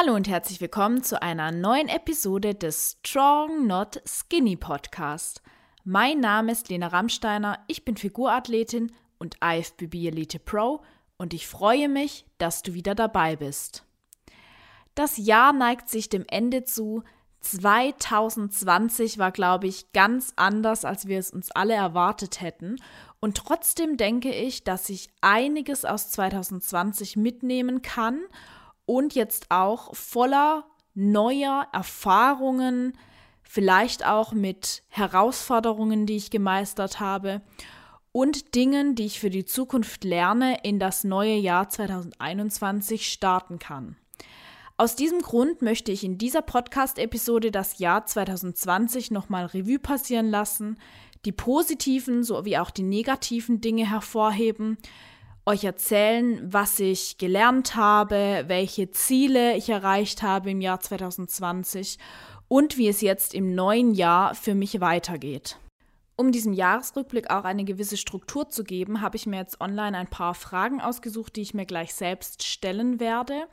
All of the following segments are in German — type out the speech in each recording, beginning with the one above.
Hallo und herzlich willkommen zu einer neuen Episode des Strong Not Skinny Podcast. Mein Name ist Lena Rammsteiner, ich bin Figurathletin und IFBB Elite Pro und ich freue mich, dass du wieder dabei bist. Das Jahr neigt sich dem Ende zu. 2020 war, glaube ich, ganz anders, als wir es uns alle erwartet hätten. Und trotzdem denke ich, dass ich einiges aus 2020 mitnehmen kann und jetzt auch voller neuer Erfahrungen, vielleicht auch mit Herausforderungen, die ich gemeistert habe und Dingen, die ich für die Zukunft lerne, in das neue Jahr 2021 starten kann. Aus diesem Grund möchte ich in dieser Podcast-Episode das Jahr 2020 nochmal Revue passieren lassen, die positiven sowie auch die negativen Dinge hervorheben, euch erzählen, was ich gelernt habe, welche Ziele ich erreicht habe im Jahr 2020 und wie es jetzt im neuen Jahr für mich weitergeht. Um diesem Jahresrückblick auch eine gewisse Struktur zu geben, habe ich mir jetzt online ein paar Fragen ausgesucht, die ich mir gleich selbst stellen werde.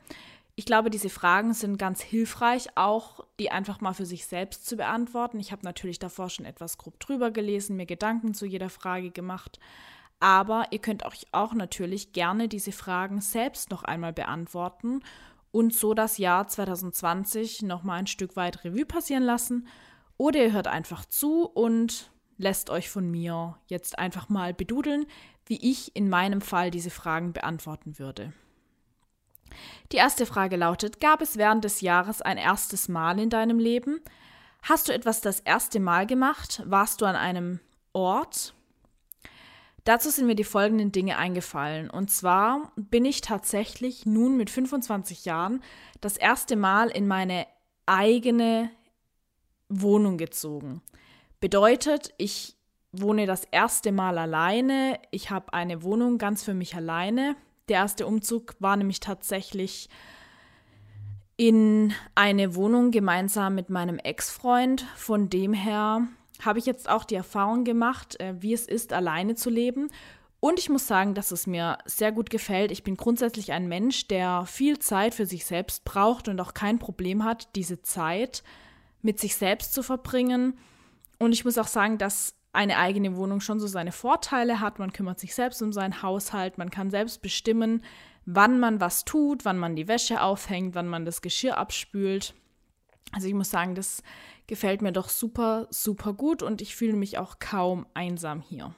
Ich glaube, diese Fragen sind ganz hilfreich, auch die einfach mal für sich selbst zu beantworten. Ich habe natürlich davor schon etwas grob drüber gelesen, mir Gedanken zu jeder Frage gemacht. Aber ihr könnt euch auch natürlich gerne diese Fragen selbst noch einmal beantworten und so das Jahr 2020 noch mal ein Stück weit Revue passieren lassen. Oder ihr hört einfach zu und lässt euch von mir jetzt einfach mal bedudeln, wie ich in meinem Fall diese Fragen beantworten würde. Die erste Frage lautet, gab es während des Jahres ein erstes Mal in deinem Leben? Hast du etwas das erste Mal gemacht? Warst du an einem Ort? Dazu sind mir die folgenden Dinge eingefallen. Und zwar bin ich tatsächlich nun mit 25 Jahren das erste Mal in meine eigene Wohnung gezogen. Bedeutet, ich wohne das erste Mal alleine. Ich habe eine Wohnung ganz für mich alleine. Der erste Umzug war nämlich tatsächlich in eine Wohnung gemeinsam mit meinem Ex-Freund. Von dem her habe ich jetzt auch die Erfahrung gemacht, äh, wie es ist, alleine zu leben. Und ich muss sagen, dass es mir sehr gut gefällt. Ich bin grundsätzlich ein Mensch, der viel Zeit für sich selbst braucht und auch kein Problem hat, diese Zeit mit sich selbst zu verbringen. Und ich muss auch sagen, dass eine eigene Wohnung schon so seine Vorteile hat. Man kümmert sich selbst um seinen Haushalt, man kann selbst bestimmen, wann man was tut, wann man die Wäsche aufhängt, wann man das Geschirr abspült. Also ich muss sagen, das gefällt mir doch super, super gut und ich fühle mich auch kaum einsam hier.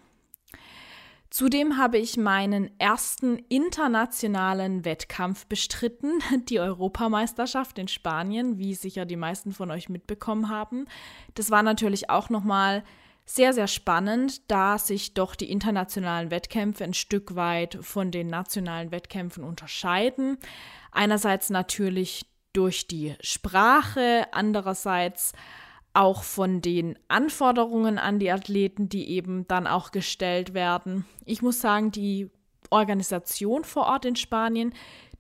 Zudem habe ich meinen ersten internationalen Wettkampf bestritten, die Europameisterschaft in Spanien, wie sicher die meisten von euch mitbekommen haben. Das war natürlich auch nochmal sehr, sehr spannend, da sich doch die internationalen Wettkämpfe ein Stück weit von den nationalen Wettkämpfen unterscheiden. Einerseits natürlich durch die Sprache, andererseits auch von den Anforderungen an die Athleten, die eben dann auch gestellt werden. Ich muss sagen, die Organisation vor Ort in Spanien,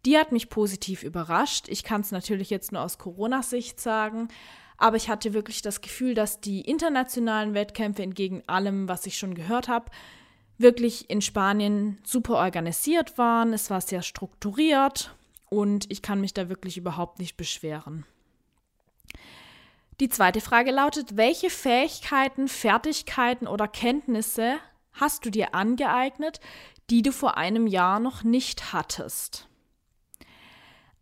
die hat mich positiv überrascht. Ich kann es natürlich jetzt nur aus Corona-Sicht sagen, aber ich hatte wirklich das Gefühl, dass die internationalen Wettkämpfe entgegen allem, was ich schon gehört habe, wirklich in Spanien super organisiert waren. Es war sehr strukturiert und ich kann mich da wirklich überhaupt nicht beschweren. Die zweite Frage lautet, welche Fähigkeiten, Fertigkeiten oder Kenntnisse hast du dir angeeignet, die du vor einem Jahr noch nicht hattest?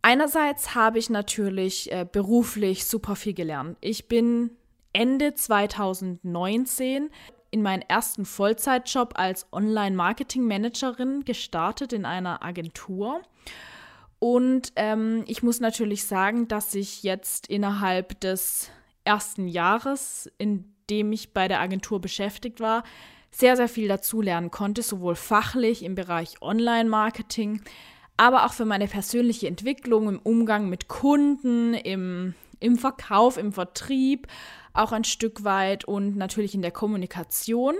Einerseits habe ich natürlich äh, beruflich super viel gelernt. Ich bin Ende 2019 in meinen ersten Vollzeitjob als Online-Marketing-Managerin gestartet in einer Agentur. Und ähm, ich muss natürlich sagen, dass ich jetzt innerhalb des ersten Jahres, in dem ich bei der Agentur beschäftigt war, sehr, sehr viel dazulernen konnte, sowohl fachlich im Bereich Online-Marketing, aber auch für meine persönliche Entwicklung im Umgang mit Kunden, im, im Verkauf, im Vertrieb, auch ein Stück weit und natürlich in der Kommunikation.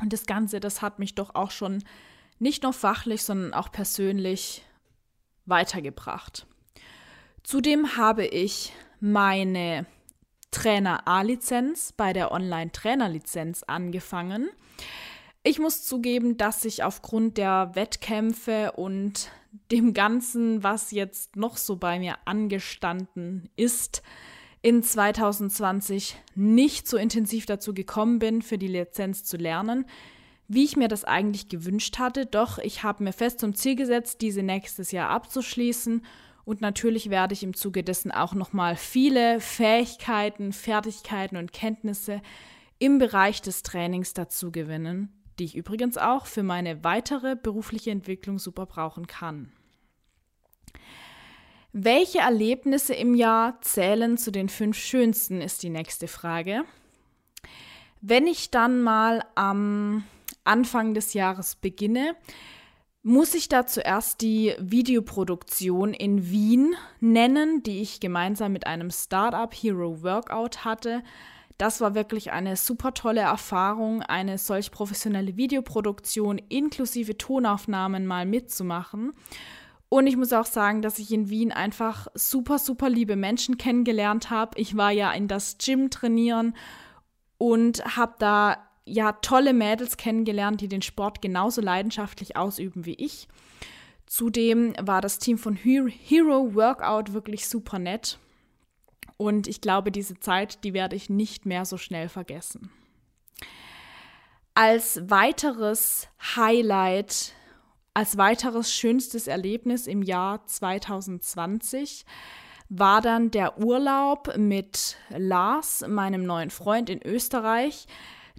Und das Ganze, das hat mich doch auch schon nicht nur fachlich, sondern auch persönlich weitergebracht. Zudem habe ich meine Trainer A-Lizenz bei der Online-Trainer-Lizenz angefangen. Ich muss zugeben, dass ich aufgrund der Wettkämpfe und dem Ganzen, was jetzt noch so bei mir angestanden ist, in 2020 nicht so intensiv dazu gekommen bin, für die Lizenz zu lernen, wie ich mir das eigentlich gewünscht hatte. Doch ich habe mir fest zum Ziel gesetzt, diese nächstes Jahr abzuschließen. Und natürlich werde ich im Zuge dessen auch nochmal viele Fähigkeiten, Fertigkeiten und Kenntnisse im Bereich des Trainings dazu gewinnen, die ich übrigens auch für meine weitere berufliche Entwicklung super brauchen kann. Welche Erlebnisse im Jahr zählen zu den fünf schönsten, ist die nächste Frage. Wenn ich dann mal am Anfang des Jahres beginne, muss ich da zuerst die Videoproduktion in Wien nennen, die ich gemeinsam mit einem Startup Hero Workout hatte. Das war wirklich eine super tolle Erfahrung, eine solch professionelle Videoproduktion inklusive Tonaufnahmen mal mitzumachen. Und ich muss auch sagen, dass ich in Wien einfach super, super liebe Menschen kennengelernt habe. Ich war ja in das Gym trainieren und habe da ja tolle Mädels kennengelernt, die den Sport genauso leidenschaftlich ausüben wie ich. Zudem war das Team von Hero Workout wirklich super nett. Und ich glaube, diese Zeit, die werde ich nicht mehr so schnell vergessen. Als weiteres Highlight als weiteres schönstes Erlebnis im Jahr 2020 war dann der Urlaub mit Lars, meinem neuen Freund in Österreich.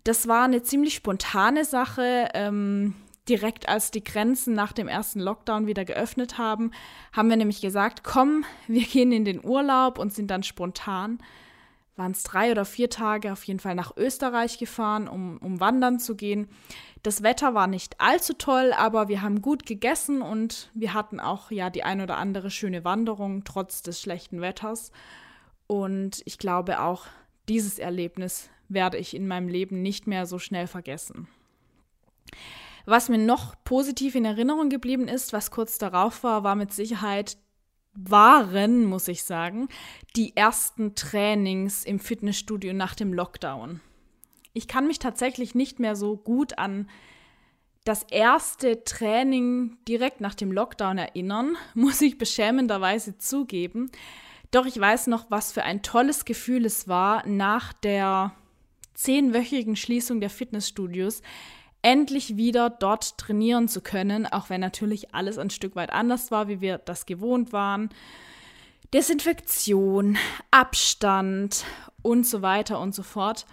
Das war eine ziemlich spontane Sache. Ähm, direkt als die Grenzen nach dem ersten Lockdown wieder geöffnet haben, haben wir nämlich gesagt, komm, wir gehen in den Urlaub und sind dann spontan waren es drei oder vier Tage auf jeden Fall nach Österreich gefahren, um, um wandern zu gehen. Das Wetter war nicht allzu toll, aber wir haben gut gegessen und wir hatten auch ja die ein oder andere schöne Wanderung trotz des schlechten Wetters. Und ich glaube auch, dieses Erlebnis werde ich in meinem Leben nicht mehr so schnell vergessen. Was mir noch positiv in Erinnerung geblieben ist, was kurz darauf war, war mit Sicherheit waren, muss ich sagen, die ersten Trainings im Fitnessstudio nach dem Lockdown. Ich kann mich tatsächlich nicht mehr so gut an das erste Training direkt nach dem Lockdown erinnern, muss ich beschämenderweise zugeben. Doch ich weiß noch, was für ein tolles Gefühl es war, nach der zehnwöchigen Schließung der Fitnessstudios endlich wieder dort trainieren zu können, auch wenn natürlich alles ein Stück weit anders war, wie wir das gewohnt waren. Desinfektion, Abstand und so weiter und so fort.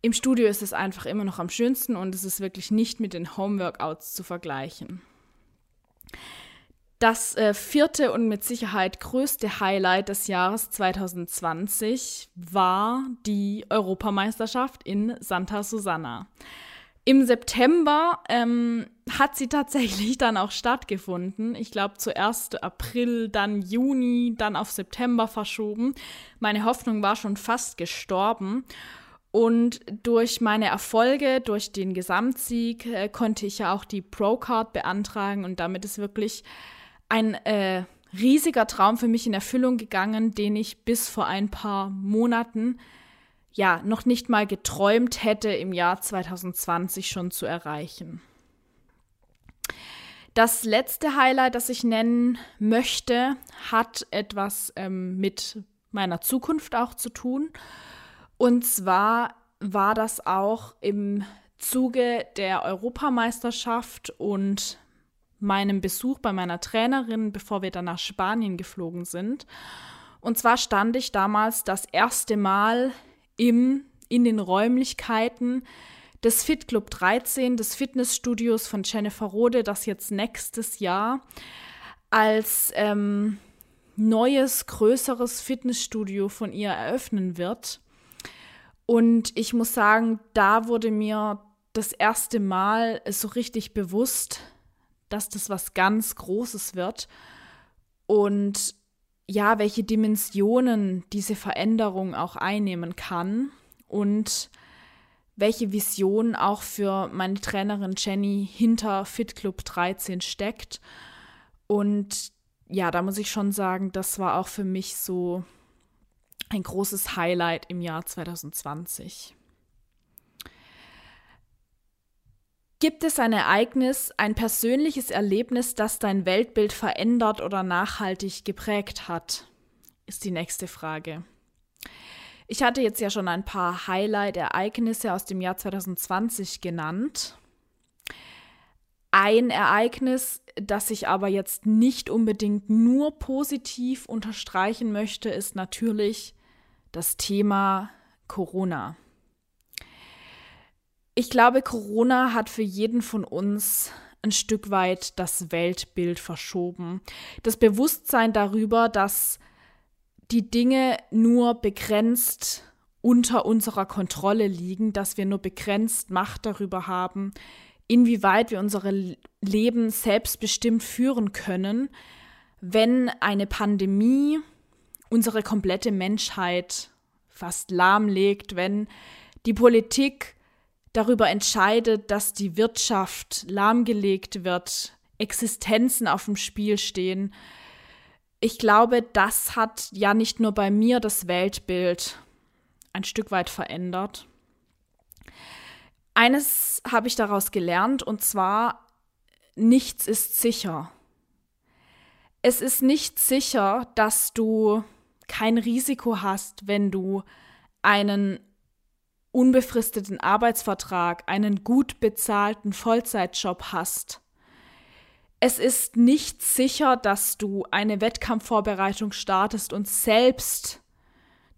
Im Studio ist es einfach immer noch am schönsten und es ist wirklich nicht mit den Homeworkouts zu vergleichen. Das äh, vierte und mit Sicherheit größte Highlight des Jahres 2020 war die Europameisterschaft in Santa Susana. Im September ähm, hat sie tatsächlich dann auch stattgefunden. Ich glaube zuerst April, dann Juni, dann auf September verschoben. Meine Hoffnung war schon fast gestorben. Und durch meine Erfolge, durch den Gesamtsieg, äh, konnte ich ja auch die Pro-Card beantragen. Und damit ist wirklich ein äh, riesiger Traum für mich in Erfüllung gegangen, den ich bis vor ein paar Monaten ja noch nicht mal geträumt hätte, im Jahr 2020 schon zu erreichen. Das letzte Highlight, das ich nennen möchte, hat etwas ähm, mit meiner Zukunft auch zu tun. Und zwar war das auch im Zuge der Europameisterschaft und meinem Besuch bei meiner Trainerin, bevor wir dann nach Spanien geflogen sind. Und zwar stand ich damals das erste Mal im, in den Räumlichkeiten des Fit Club 13, des Fitnessstudios von Jennifer Rode, das jetzt nächstes Jahr als ähm, neues, größeres Fitnessstudio von ihr eröffnen wird. Und ich muss sagen, da wurde mir das erste Mal so richtig bewusst, dass das was ganz Großes wird. Und ja, welche Dimensionen diese Veränderung auch einnehmen kann und welche Vision auch für meine Trainerin Jenny hinter Fit Club 13 steckt. Und ja, da muss ich schon sagen, das war auch für mich so ein großes Highlight im Jahr 2020. Gibt es ein Ereignis, ein persönliches Erlebnis, das dein Weltbild verändert oder nachhaltig geprägt hat? Ist die nächste Frage. Ich hatte jetzt ja schon ein paar Highlight-Ereignisse aus dem Jahr 2020 genannt. Ein Ereignis, das ich aber jetzt nicht unbedingt nur positiv unterstreichen möchte, ist natürlich das Thema Corona. Ich glaube, Corona hat für jeden von uns ein Stück weit das Weltbild verschoben. Das Bewusstsein darüber, dass die Dinge nur begrenzt unter unserer Kontrolle liegen, dass wir nur begrenzt Macht darüber haben, inwieweit wir unsere Leben selbstbestimmt führen können, wenn eine Pandemie unsere komplette Menschheit fast lahmlegt, wenn die Politik darüber entscheidet, dass die Wirtschaft lahmgelegt wird, Existenzen auf dem Spiel stehen. Ich glaube, das hat ja nicht nur bei mir das Weltbild ein Stück weit verändert. Eines habe ich daraus gelernt, und zwar, nichts ist sicher. Es ist nicht sicher, dass du kein Risiko hast, wenn du einen unbefristeten Arbeitsvertrag, einen gut bezahlten Vollzeitjob hast. Es ist nicht sicher, dass du eine Wettkampfvorbereitung startest und selbst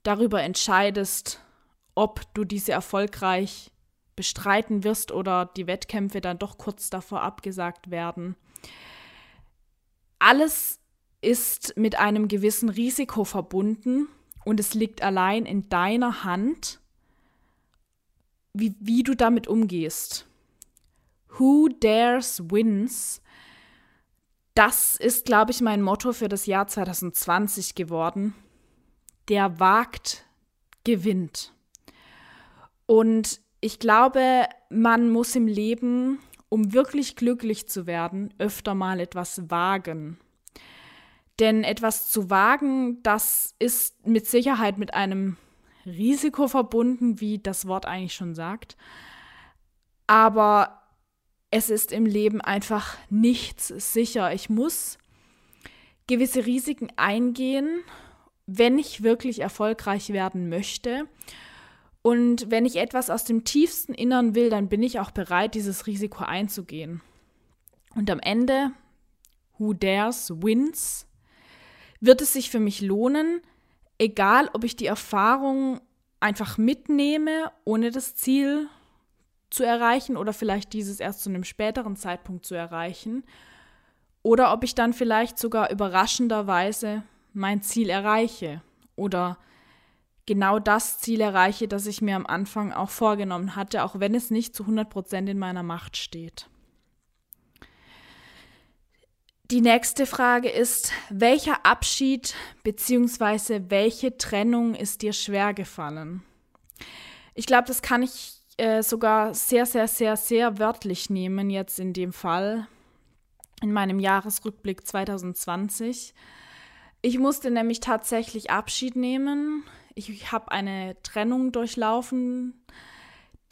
darüber entscheidest, ob du diese erfolgreich bestreiten wirst oder die Wettkämpfe dann doch kurz davor abgesagt werden. Alles ist mit einem gewissen Risiko verbunden und es liegt allein in deiner Hand, wie, wie du damit umgehst. Who dares wins. Das ist, glaube ich, mein Motto für das Jahr 2020 geworden. Der wagt, gewinnt. Und ich glaube, man muss im Leben, um wirklich glücklich zu werden, öfter mal etwas wagen. Denn etwas zu wagen, das ist mit Sicherheit mit einem Risiko verbunden, wie das Wort eigentlich schon sagt. Aber es ist im Leben einfach nichts sicher. Ich muss gewisse Risiken eingehen, wenn ich wirklich erfolgreich werden möchte. Und wenn ich etwas aus dem tiefsten Innern will, dann bin ich auch bereit, dieses Risiko einzugehen. Und am Ende, who dares wins, wird es sich für mich lohnen, egal ob ich die Erfahrung einfach mitnehme, ohne das Ziel zu erreichen oder vielleicht dieses erst zu einem späteren Zeitpunkt zu erreichen, oder ob ich dann vielleicht sogar überraschenderweise mein Ziel erreiche oder genau das Ziel erreiche, das ich mir am Anfang auch vorgenommen hatte, auch wenn es nicht zu 100 Prozent in meiner Macht steht. Die nächste Frage ist, welcher Abschied bzw. welche Trennung ist dir schwer gefallen? Ich glaube, das kann ich äh, sogar sehr, sehr, sehr, sehr wörtlich nehmen jetzt in dem Fall, in meinem Jahresrückblick 2020. Ich musste nämlich tatsächlich Abschied nehmen. Ich, ich habe eine Trennung durchlaufen,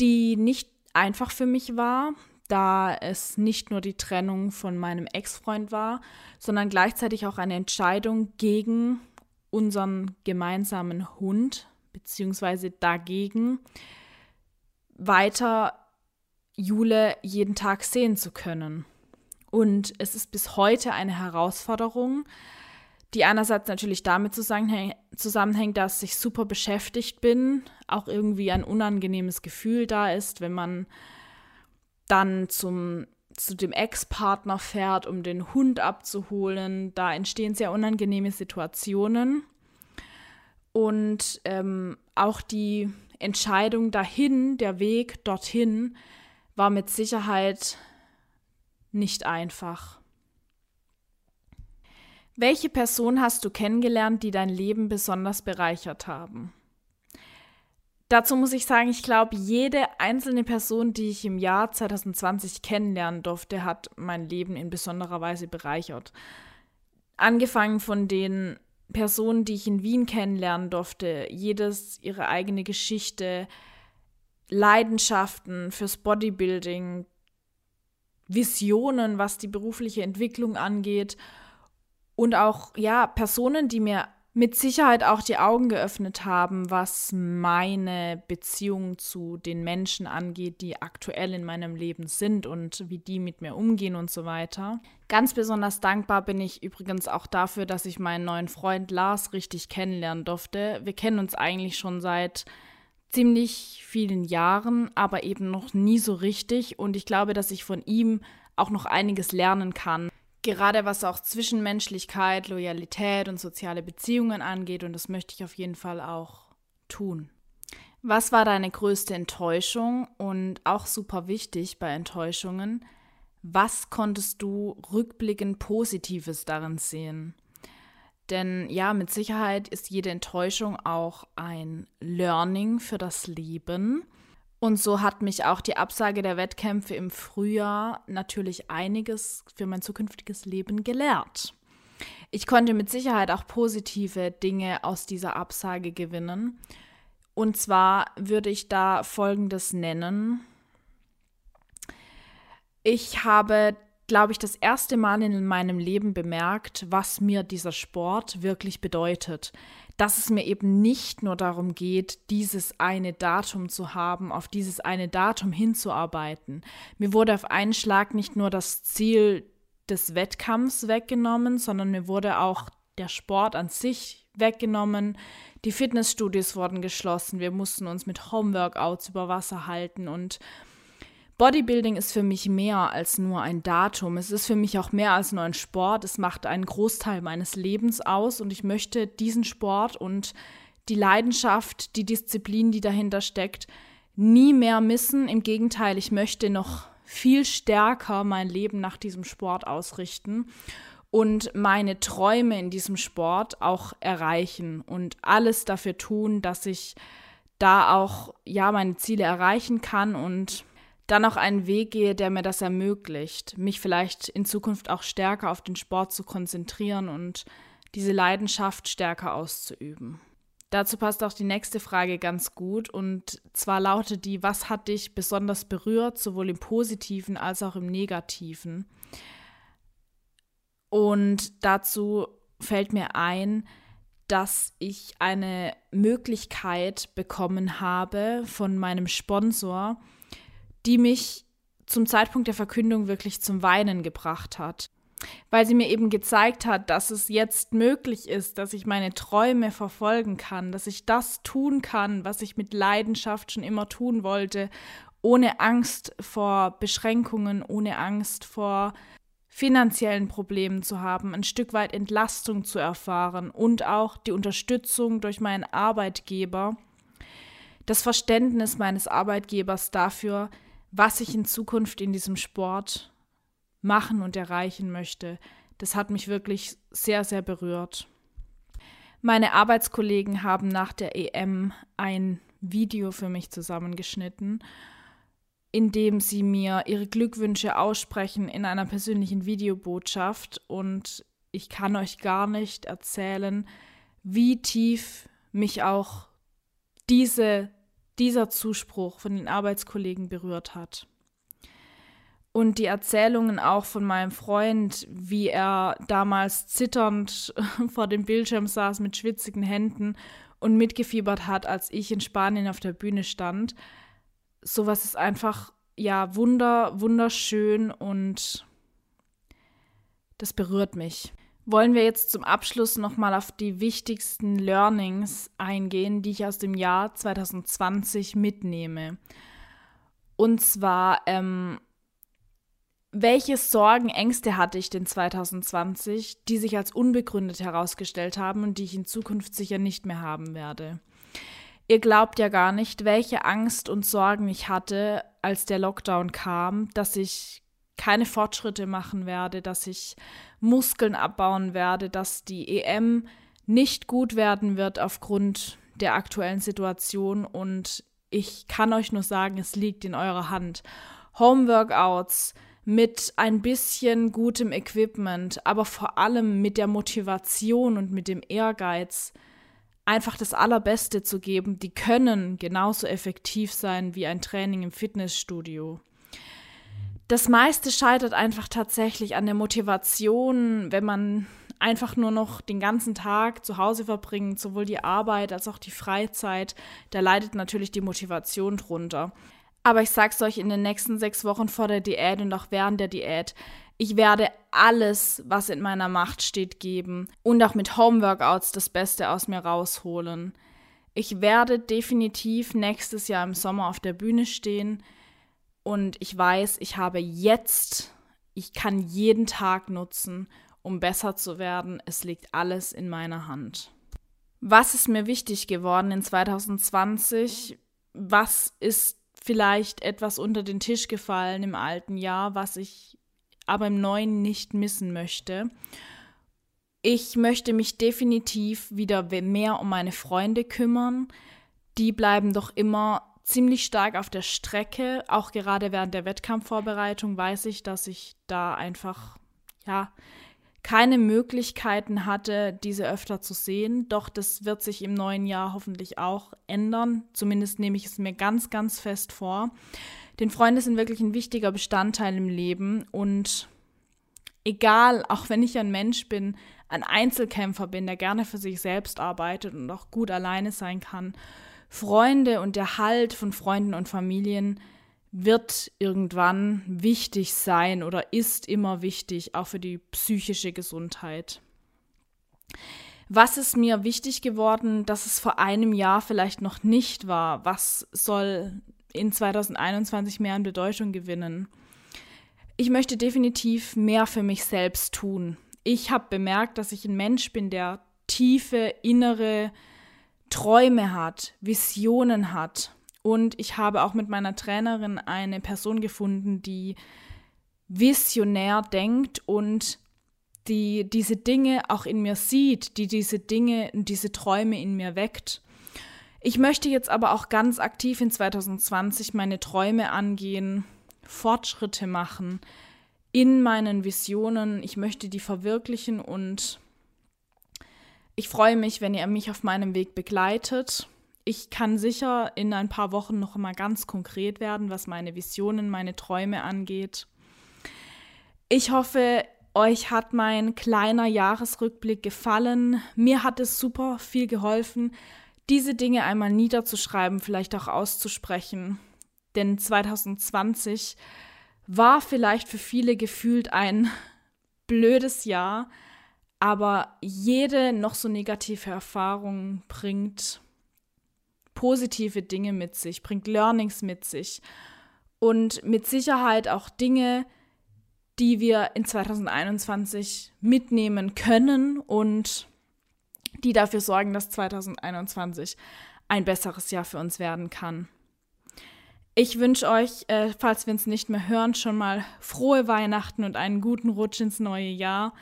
die nicht einfach für mich war da es nicht nur die Trennung von meinem Ex-Freund war, sondern gleichzeitig auch eine Entscheidung gegen unseren gemeinsamen Hund, beziehungsweise dagegen, weiter Jule jeden Tag sehen zu können. Und es ist bis heute eine Herausforderung, die einerseits natürlich damit zusammenhängt, dass ich super beschäftigt bin, auch irgendwie ein unangenehmes Gefühl da ist, wenn man dann zum, zu dem Ex-Partner fährt, um den Hund abzuholen. Da entstehen sehr unangenehme Situationen. Und ähm, auch die Entscheidung dahin, der Weg dorthin, war mit Sicherheit nicht einfach. Welche Person hast du kennengelernt, die dein Leben besonders bereichert haben? Dazu muss ich sagen, ich glaube, jede einzelne Person, die ich im Jahr 2020 kennenlernen durfte, hat mein Leben in besonderer Weise bereichert. Angefangen von den Personen, die ich in Wien kennenlernen durfte, jedes ihre eigene Geschichte, Leidenschaften fürs Bodybuilding, Visionen, was die berufliche Entwicklung angeht und auch ja Personen, die mir mit Sicherheit auch die Augen geöffnet haben, was meine Beziehung zu den Menschen angeht, die aktuell in meinem Leben sind und wie die mit mir umgehen und so weiter. Ganz besonders dankbar bin ich übrigens auch dafür, dass ich meinen neuen Freund Lars richtig kennenlernen durfte. Wir kennen uns eigentlich schon seit ziemlich vielen Jahren, aber eben noch nie so richtig und ich glaube, dass ich von ihm auch noch einiges lernen kann. Gerade was auch Zwischenmenschlichkeit, Loyalität und soziale Beziehungen angeht. Und das möchte ich auf jeden Fall auch tun. Was war deine größte Enttäuschung? Und auch super wichtig bei Enttäuschungen, was konntest du rückblickend Positives darin sehen? Denn ja, mit Sicherheit ist jede Enttäuschung auch ein Learning für das Leben. Und so hat mich auch die Absage der Wettkämpfe im Frühjahr natürlich einiges für mein zukünftiges Leben gelehrt. Ich konnte mit Sicherheit auch positive Dinge aus dieser Absage gewinnen. Und zwar würde ich da Folgendes nennen. Ich habe, glaube ich, das erste Mal in meinem Leben bemerkt, was mir dieser Sport wirklich bedeutet dass es mir eben nicht nur darum geht, dieses eine Datum zu haben, auf dieses eine Datum hinzuarbeiten. Mir wurde auf einen Schlag nicht nur das Ziel des Wettkampfs weggenommen, sondern mir wurde auch der Sport an sich weggenommen. Die Fitnessstudios wurden geschlossen. Wir mussten uns mit Homeworkouts über Wasser halten und Bodybuilding ist für mich mehr als nur ein Datum. Es ist für mich auch mehr als nur ein Sport. Es macht einen Großteil meines Lebens aus und ich möchte diesen Sport und die Leidenschaft, die Disziplin, die dahinter steckt, nie mehr missen. Im Gegenteil, ich möchte noch viel stärker mein Leben nach diesem Sport ausrichten und meine Träume in diesem Sport auch erreichen und alles dafür tun, dass ich da auch ja meine Ziele erreichen kann und dann auch einen Weg gehe, der mir das ermöglicht, mich vielleicht in Zukunft auch stärker auf den Sport zu konzentrieren und diese Leidenschaft stärker auszuüben. Dazu passt auch die nächste Frage ganz gut und zwar lautet die, was hat dich besonders berührt, sowohl im positiven als auch im negativen? Und dazu fällt mir ein, dass ich eine Möglichkeit bekommen habe von meinem Sponsor, die mich zum Zeitpunkt der Verkündung wirklich zum Weinen gebracht hat. Weil sie mir eben gezeigt hat, dass es jetzt möglich ist, dass ich meine Träume verfolgen kann, dass ich das tun kann, was ich mit Leidenschaft schon immer tun wollte, ohne Angst vor Beschränkungen, ohne Angst vor finanziellen Problemen zu haben, ein Stück weit Entlastung zu erfahren und auch die Unterstützung durch meinen Arbeitgeber, das Verständnis meines Arbeitgebers dafür, was ich in Zukunft in diesem Sport machen und erreichen möchte, das hat mich wirklich sehr, sehr berührt. Meine Arbeitskollegen haben nach der EM ein Video für mich zusammengeschnitten, in dem sie mir ihre Glückwünsche aussprechen in einer persönlichen Videobotschaft und ich kann euch gar nicht erzählen, wie tief mich auch diese dieser Zuspruch von den Arbeitskollegen berührt hat. Und die Erzählungen auch von meinem Freund, wie er damals zitternd vor dem Bildschirm saß mit schwitzigen Händen und mitgefiebert hat, als ich in Spanien auf der Bühne stand. Sowas ist einfach, ja, wunder, wunderschön und das berührt mich wollen wir jetzt zum Abschluss nochmal auf die wichtigsten Learnings eingehen, die ich aus dem Jahr 2020 mitnehme. Und zwar, ähm, welche Sorgen, Ängste hatte ich denn 2020, die sich als unbegründet herausgestellt haben und die ich in Zukunft sicher nicht mehr haben werde? Ihr glaubt ja gar nicht, welche Angst und Sorgen ich hatte, als der Lockdown kam, dass ich keine Fortschritte machen werde, dass ich Muskeln abbauen werde, dass die EM nicht gut werden wird aufgrund der aktuellen Situation und ich kann euch nur sagen, es liegt in eurer Hand. Homeworkouts mit ein bisschen gutem Equipment, aber vor allem mit der Motivation und mit dem Ehrgeiz, einfach das Allerbeste zu geben, die können genauso effektiv sein wie ein Training im Fitnessstudio. Das meiste scheitert einfach tatsächlich an der Motivation, wenn man einfach nur noch den ganzen Tag zu Hause verbringt, sowohl die Arbeit als auch die Freizeit, da leidet natürlich die Motivation drunter. Aber ich sag's euch in den nächsten sechs Wochen vor der Diät und auch während der Diät, ich werde alles, was in meiner Macht steht, geben und auch mit Homeworkouts das Beste aus mir rausholen. Ich werde definitiv nächstes Jahr im Sommer auf der Bühne stehen und ich weiß, ich habe jetzt, ich kann jeden Tag nutzen, um besser zu werden. Es liegt alles in meiner Hand. Was ist mir wichtig geworden in 2020? Was ist vielleicht etwas unter den Tisch gefallen im alten Jahr, was ich aber im neuen nicht missen möchte? Ich möchte mich definitiv wieder mehr um meine Freunde kümmern. Die bleiben doch immer ziemlich stark auf der Strecke. Auch gerade während der Wettkampfvorbereitung weiß ich, dass ich da einfach, ja, keine Möglichkeiten hatte, diese öfter zu sehen. Doch das wird sich im neuen Jahr hoffentlich auch ändern. Zumindest nehme ich es mir ganz, ganz fest vor. Denn Freunde sind wirklich ein wichtiger Bestandteil im Leben und egal, auch wenn ich ein Mensch bin, ein Einzelkämpfer bin, der gerne für sich selbst arbeitet und auch gut alleine sein kann, Freunde und der Halt von Freunden und Familien wird irgendwann wichtig sein oder ist immer wichtig, auch für die psychische Gesundheit. Was ist mir wichtig geworden, dass es vor einem Jahr vielleicht noch nicht war? Was soll in 2021 mehr an Bedeutung gewinnen? Ich möchte definitiv mehr für mich selbst tun. Ich habe bemerkt, dass ich ein Mensch bin, der tiefe innere Träume hat, Visionen hat und ich habe auch mit meiner Trainerin eine Person gefunden, die visionär denkt und die diese Dinge auch in mir sieht, die diese Dinge und diese Träume in mir weckt. Ich möchte jetzt aber auch ganz aktiv in 2020 meine Träume angehen, Fortschritte machen in meinen Visionen. Ich möchte die verwirklichen und ich freue mich, wenn ihr mich auf meinem Weg begleitet ich kann sicher in ein paar Wochen noch mal ganz konkret werden, was meine Visionen, meine Träume angeht. Ich hoffe, euch hat mein kleiner Jahresrückblick gefallen. Mir hat es super viel geholfen, diese Dinge einmal niederzuschreiben, vielleicht auch auszusprechen. Denn 2020 war vielleicht für viele gefühlt ein blödes Jahr, aber jede noch so negative Erfahrung bringt positive Dinge mit sich, bringt Learnings mit sich und mit Sicherheit auch Dinge, die wir in 2021 mitnehmen können und die dafür sorgen, dass 2021 ein besseres Jahr für uns werden kann. Ich wünsche euch, äh, falls wir uns nicht mehr hören, schon mal frohe Weihnachten und einen guten Rutsch ins neue Jahr.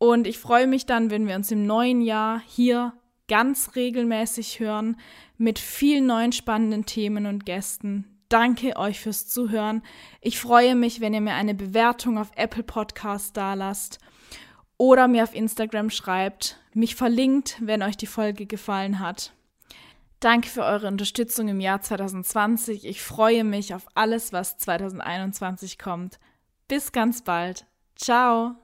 Und ich freue mich dann, wenn wir uns im neuen Jahr hier ganz regelmäßig hören mit vielen neuen spannenden Themen und Gästen. Danke euch fürs Zuhören. Ich freue mich, wenn ihr mir eine Bewertung auf Apple Podcast dalasst oder mir auf Instagram schreibt, mich verlinkt, wenn euch die Folge gefallen hat. Danke für eure Unterstützung im Jahr 2020. Ich freue mich auf alles, was 2021 kommt. Bis ganz bald. Ciao.